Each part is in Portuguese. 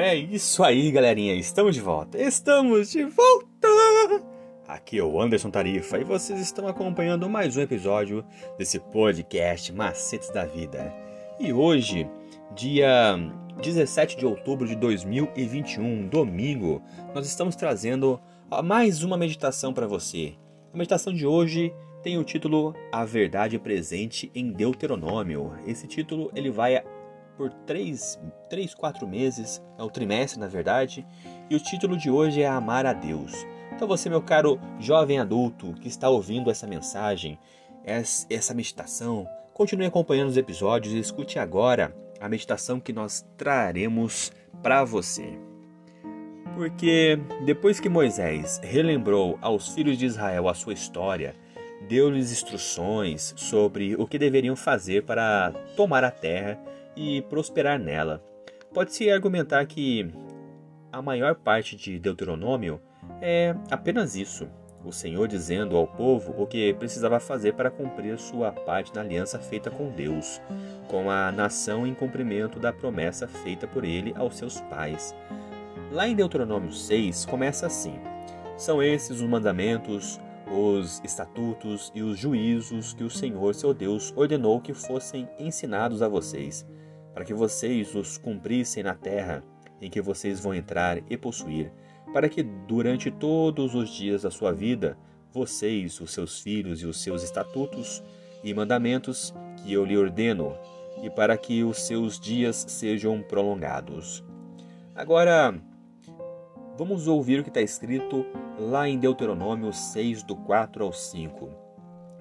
É isso aí, galerinha. Estamos de volta. Estamos de volta. Aqui é o Anderson Tarifa e vocês estão acompanhando mais um episódio desse podcast Macetes da Vida. E hoje, dia 17 de outubro de 2021, domingo, nós estamos trazendo mais uma meditação para você. A meditação de hoje tem o título A Verdade Presente em Deuteronômio. Esse título ele vai por três, três, quatro meses, é o trimestre na verdade, e o título de hoje é Amar a Deus. Então você, meu caro jovem adulto que está ouvindo essa mensagem, essa meditação, continue acompanhando os episódios e escute agora a meditação que nós traremos para você. Porque depois que Moisés relembrou aos filhos de Israel a sua história, deu-lhes instruções sobre o que deveriam fazer para tomar a terra e prosperar nela. Pode-se argumentar que a maior parte de Deuteronômio é apenas isso: o Senhor dizendo ao povo o que precisava fazer para cumprir sua parte na aliança feita com Deus, com a nação em cumprimento da promessa feita por ele aos seus pais. Lá em Deuteronômio 6 começa assim: São esses os mandamentos, os estatutos e os juízos que o Senhor seu Deus ordenou que fossem ensinados a vocês para que vocês os cumprissem na terra em que vocês vão entrar e possuir, para que durante todos os dias da sua vida, vocês, os seus filhos e os seus estatutos e mandamentos que eu lhe ordeno, e para que os seus dias sejam prolongados. Agora, vamos ouvir o que está escrito lá em Deuteronômio 6, do 4 ao 5.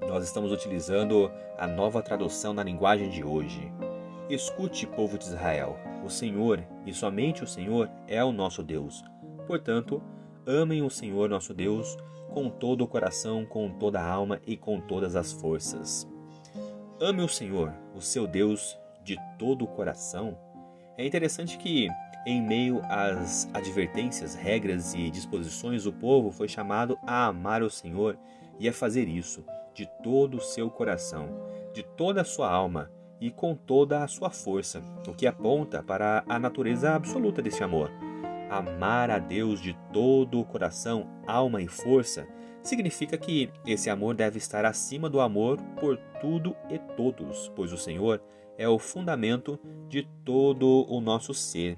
Nós estamos utilizando a nova tradução na linguagem de hoje. Escute, povo de Israel: o Senhor, e somente o Senhor, é o nosso Deus. Portanto, amem o Senhor nosso Deus com todo o coração, com toda a alma e com todas as forças. Ame o Senhor, o seu Deus, de todo o coração. É interessante que, em meio às advertências, regras e disposições, o povo foi chamado a amar o Senhor e a fazer isso de todo o seu coração, de toda a sua alma e com toda a sua força, o que aponta para a natureza absoluta desse amor. Amar a Deus de todo o coração, alma e força significa que esse amor deve estar acima do amor por tudo e todos, pois o Senhor é o fundamento de todo o nosso ser,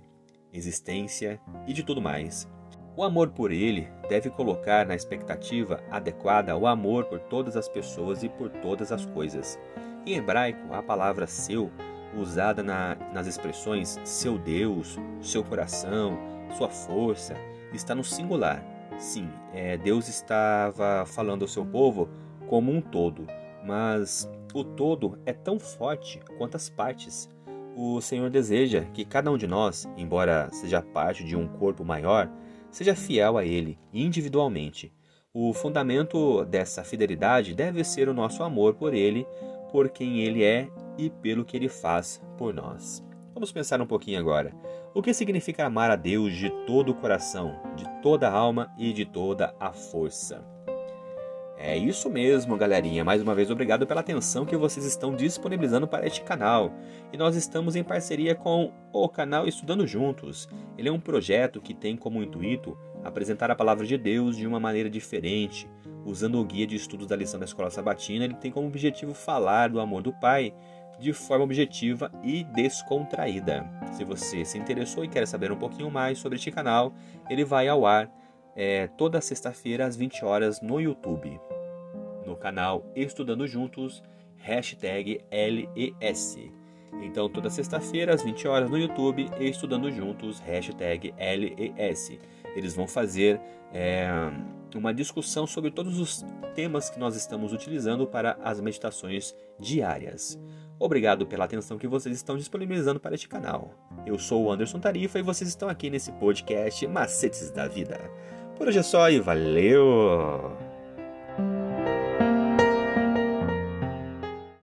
existência e de tudo mais. O amor por Ele deve colocar na expectativa adequada o amor por todas as pessoas e por todas as coisas. Em hebraico, a palavra seu, usada na, nas expressões seu Deus, seu coração, sua força, está no singular. Sim, é, Deus estava falando ao seu povo como um todo, mas o todo é tão forte quanto as partes. O Senhor deseja que cada um de nós, embora seja parte de um corpo maior, seja fiel a Ele individualmente. O fundamento dessa fidelidade deve ser o nosso amor por Ele, por quem Ele é e pelo que Ele faz por nós. Vamos pensar um pouquinho agora. O que significa amar a Deus de todo o coração, de toda a alma e de toda a força? É isso mesmo, galerinha. Mais uma vez, obrigado pela atenção que vocês estão disponibilizando para este canal. E nós estamos em parceria com o canal Estudando Juntos. Ele é um projeto que tem como intuito apresentar a palavra de Deus de uma maneira diferente, usando o guia de estudos da lição da Escola Sabatina, ele tem como objetivo falar do amor do Pai de forma objetiva e descontraída. Se você se interessou e quer saber um pouquinho mais sobre este canal, ele vai ao ar é, toda sexta-feira às 20 horas no YouTube, no canal Estudando Juntos, hashtag LES. Então, toda sexta-feira às 20 horas no YouTube, Estudando Juntos, hashtag LES. Eles vão fazer é, uma discussão sobre todos os temas que nós estamos utilizando para as meditações diárias. Obrigado pela atenção que vocês estão disponibilizando para este canal. Eu sou o Anderson Tarifa e vocês estão aqui nesse podcast Macetes da Vida. Por hoje é só e valeu!